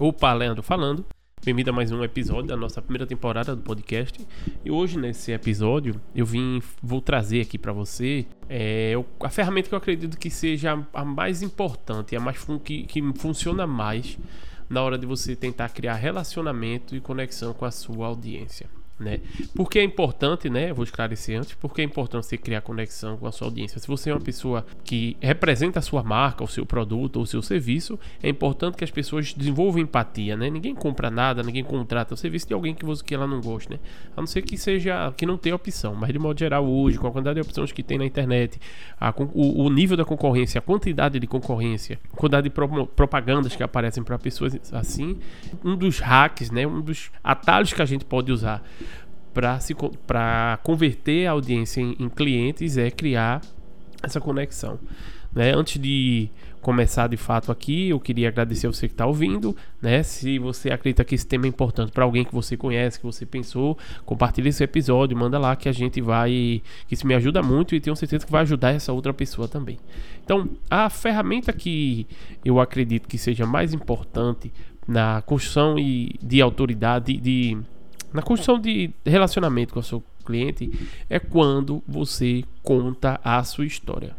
Opa, Leandro falando. Bem-vindo a mais um episódio da nossa primeira temporada do podcast. E hoje, nesse episódio, eu vim, vou trazer aqui para você é, a ferramenta que eu acredito que seja a mais importante, a mais que, que funciona mais na hora de você tentar criar relacionamento e conexão com a sua audiência né? Porque é importante, né? Vou esclarecer antes, porque é importante você criar conexão com a sua audiência. Se você é uma pessoa que representa a sua marca, o seu produto ou o seu serviço, é importante que as pessoas desenvolvam empatia, né? Ninguém compra nada, ninguém contrata o serviço de alguém que, você, que ela não goste, né? A não ser que seja que não tenha opção, mas de modo geral hoje, com a quantidade de opções que tem na internet, a, o, o, nível da concorrência, a quantidade de concorrência, a quantidade de pro, propagandas que aparecem para pessoas assim, um dos hacks, né? Um dos atalhos que a gente pode usar para converter a audiência em, em, clientes é criar essa conexão. Né? Antes de começar de fato aqui, eu queria agradecer você que está ouvindo. Né? Se você acredita que esse tema é importante para alguém que você conhece, que você pensou, compartilhe esse episódio, manda lá que a gente vai. que isso me ajuda muito e tenho certeza que vai ajudar essa outra pessoa também. Então, a ferramenta que eu acredito que seja mais importante na construção e de autoridade, de na construção de relacionamento com o seu cliente é quando você conta a sua história.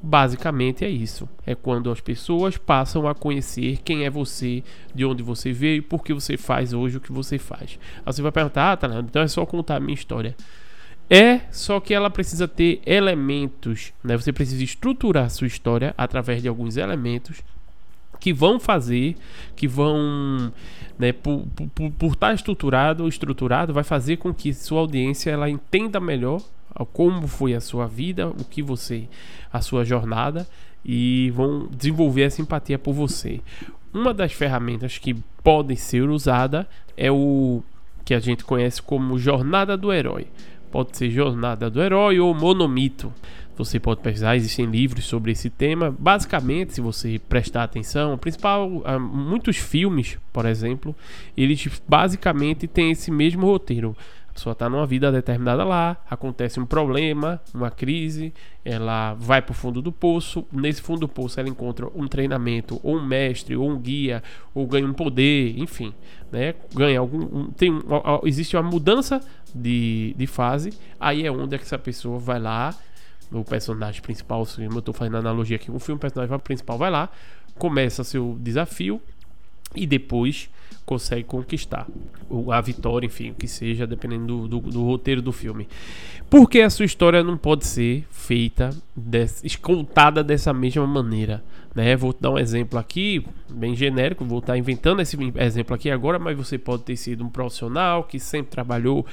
Basicamente é isso. É quando as pessoas passam a conhecer quem é você, de onde você veio e por que você faz hoje o que você faz. Aí você vai perguntar, ah, tá, então é só contar a minha história. É, só que ela precisa ter elementos, né? Você precisa estruturar sua história através de alguns elementos que vão fazer, que vão, né, por, por, por estar estruturado ou estruturado, vai fazer com que sua audiência ela entenda melhor como foi a sua vida, o que você, a sua jornada e vão desenvolver a simpatia por você. Uma das ferramentas que podem ser usada é o que a gente conhece como jornada do herói. Pode ser jornada do herói ou monomito. Você pode pesquisar, existem livros sobre esse tema. Basicamente, se você prestar atenção, principal, ah, muitos filmes, por exemplo, eles basicamente têm esse mesmo roteiro. A pessoa está numa vida determinada lá, acontece um problema, uma crise, ela vai para o fundo do poço. Nesse fundo do poço, ela encontra um treinamento, ou um mestre, ou um guia, ou ganha um poder, enfim, né? Ganha algum. Um, tem, existe uma mudança de, de fase, aí é onde é que essa pessoa vai lá o personagem principal, se eu estou fazendo analogia aqui, o filme, o personagem principal vai lá, começa seu desafio e depois consegue conquistar a vitória, enfim, o que seja, dependendo do, do, do, roteiro do filme. Porque a sua história não pode ser feita, des, contada dessa mesma maneira. Né? Vou dar um exemplo aqui, bem genérico, vou estar inventando esse exemplo aqui agora, mas você pode ter sido um profissional que sempre trabalhou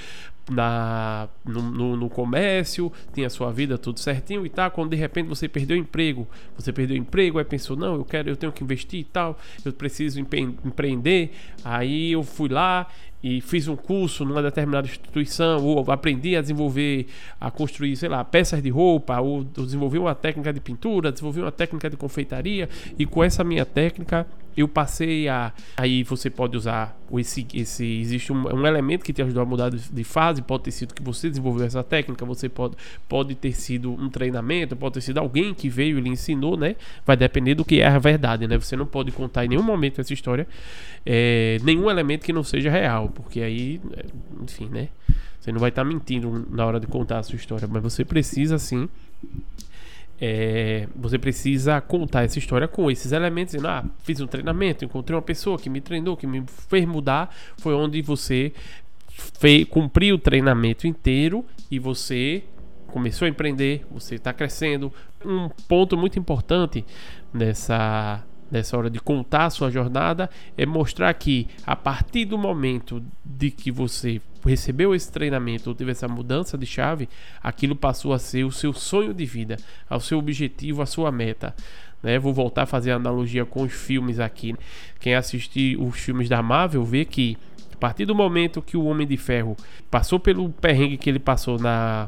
na, no, no, no, comércio, tinha sua vida tudo certinho e tal. Quando de repente você perdeu o emprego, você perdeu o emprego, aí pensou: não, eu quero, eu tenho que investir e tal, eu preciso empreender. Aí eu fui lá e fiz um curso numa determinada instituição, ou aprendi a desenvolver, a construir, sei lá, peças de roupa, ou desenvolvi uma técnica de pintura, desenvolvi uma técnica de confeitaria, e com essa minha técnica eu passei a. Aí você pode usar esse. esse existe um, um elemento que te ajudou a mudar de, de, fase, pode ter sido que você desenvolveu essa técnica, você pode, pode ter sido um treinamento, pode ter sido alguém que veio e lhe ensinou, né? Vai depender do que é a verdade, né? Você não pode contar em nenhum momento essa história, é, nenhum elemento que não seja real, porque aí, é, enfim, né? Você não vai estar mentindo na hora de contar a sua história, mas você precisa sim é, você precisa contar essa história com esses elementos, dizendo, ah, fiz um treinamento, encontrei uma pessoa que me treinou, que me fez mudar, foi onde você fez, cumpriu o treinamento inteiro e você começou a empreender, você está crescendo. Um ponto muito importante nessa nessa hora de contar a sua jornada é mostrar que a partir do momento de que você recebeu esse treinamento ou teve essa mudança de chave, aquilo passou a ser o seu sonho de vida, ao seu objetivo, a sua meta. Né? Vou voltar a fazer a analogia com os filmes aqui. Quem assistir os filmes da Marvel vê que a partir do momento que o Homem de Ferro passou pelo perrengue que ele passou na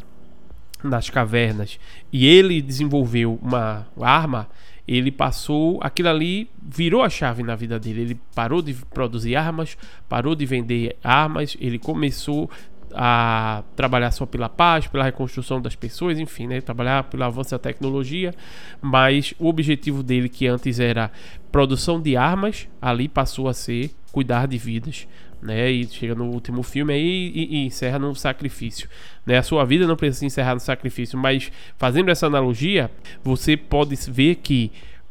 nas cavernas e ele desenvolveu uma arma, ele passou, aquilo ali virou a chave na vida dele. Ele parou de produzir armas, parou de vender armas, ele começou a trabalhar só pela paz, pela reconstrução das pessoas, enfim, né? trabalhar pelo avanço da tecnologia, mas o objetivo dele que antes era produção de armas, ali passou a ser cuidar de vidas. Né, e chega no último filme aí e, e, encerra no sacrifício. Né? A sua vida não precisa encerrar no sacrifício, mas fazendo essa analogia, você pode ver que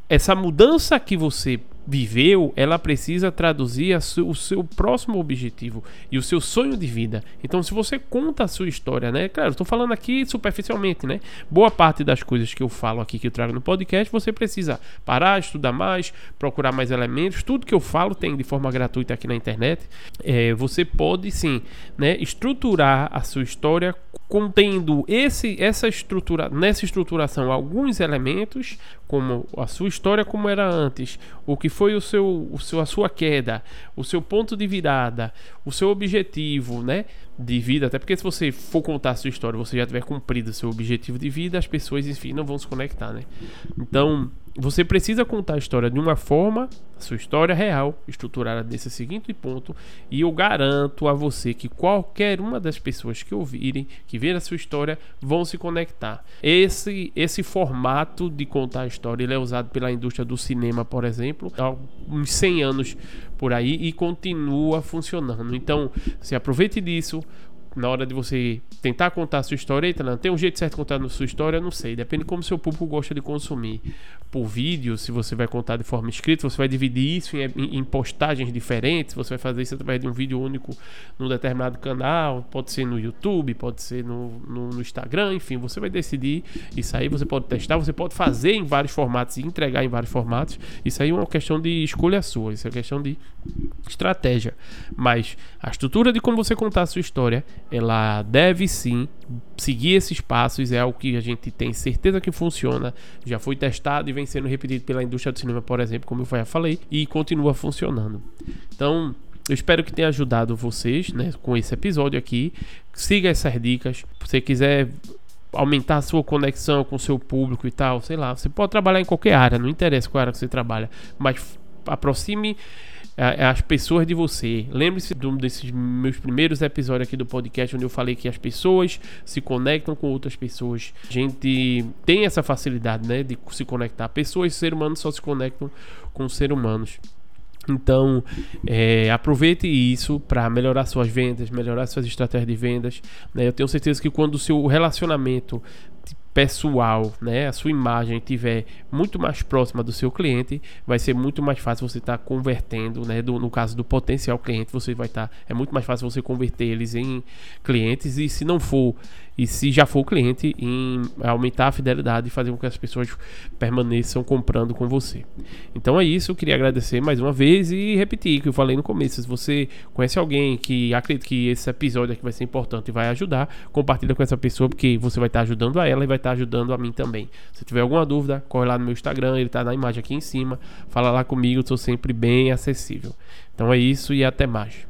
essa mudança que você viveu, ela precisa traduzir o seu próximo objetivo e o seu sonho de vida. Então, se você conta a sua história, né? Claro, estou falando aqui superficialmente, né? Boa parte das coisas que eu falo aqui, que eu trago no podcast, você precisa parar, estudar mais, procurar mais elementos. Tudo que eu falo tem de forma gratuita aqui na internet. É, você pode sim, né? Estruturar a sua história contendo esse, essa estrutura, nessa estruturação alguns elementos, como a sua história como era antes, o que foi o seu, o seu, a sua queda, o seu ponto de virada, o seu objetivo, né, de vida, até porque se você for contar a sua história, você já tiver cumprido o seu objetivo de vida, as pessoas, enfim, não vão se conectar, né? Então, você precisa contar a história de uma forma, a sua história real, estruturada nesse seguinte ponto, e eu garanto a você que qualquer uma das pessoas que ouvirem, que ver a sua história, vão se conectar. Esse esse formato de contar a história, ele é usado pela indústria do cinema, por exemplo, há uns 100 anos por aí e continua funcionando. Então, se aproveite disso, na hora de você tentar contar a sua história, eita, não, tem um jeito certo de contar a sua história, não sei, depende como seu público gosta de consumir. Por vídeo, se você vai contar de forma escrita, você vai dividir isso em, em, postagens diferentes, você vai fazer isso através de um vídeo único num determinado canal, pode ser no YouTube, pode ser no, no, no Instagram, enfim, você vai decidir isso aí, você pode testar, você pode fazer em vários formatos e entregar em vários formatos, isso aí é uma questão de escolha sua, isso é questão de estratégia, mas a estrutura de como você contar a sua história ela deve sim seguir esses passos, é algo que a gente tem certeza que funciona, já foi testado e vem sendo repetido pela indústria do cinema, por exemplo, como eu já falei, e continua funcionando. Então, eu espero que tenha ajudado vocês né, com esse episódio aqui. Siga essas dicas. Se você quiser aumentar a sua conexão com o seu público e tal, sei lá, você pode trabalhar em qualquer área, não interessa qual área que você trabalha, mas aproxime as pessoas de você. Lembre-se de um desses meus primeiros episódios aqui do podcast, onde eu falei que as pessoas se conectam com outras pessoas. A gente tem essa facilidade, né, de se conectar. Pessoas seres humanos só se conectam com seres humanos. Então, é, aproveite isso para melhorar suas vendas, melhorar suas estratégias de vendas. Né? Eu tenho certeza que quando o seu relacionamento pessoal, né, a sua imagem tiver muito mais próxima do seu cliente, vai ser muito mais fácil você estar tá convertendo, né, do, no caso do potencial cliente, você vai estar, tá, é muito mais fácil você converter eles em clientes e se não for e se já for cliente, em aumentar a fidelidade e fazer com que as pessoas permaneçam comprando com você. Então é isso, eu queria agradecer mais uma vez e repetir o que eu falei no começo. Se você conhece alguém que acredita que esse episódio aqui vai ser importante e vai ajudar, compartilha com essa pessoa, porque você vai estar ajudando a ela e vai estar ajudando a mim também. Se tiver alguma dúvida, corre lá no meu Instagram, ele está na imagem aqui em cima. Fala lá comigo, eu estou sempre bem acessível. Então é isso e até mais.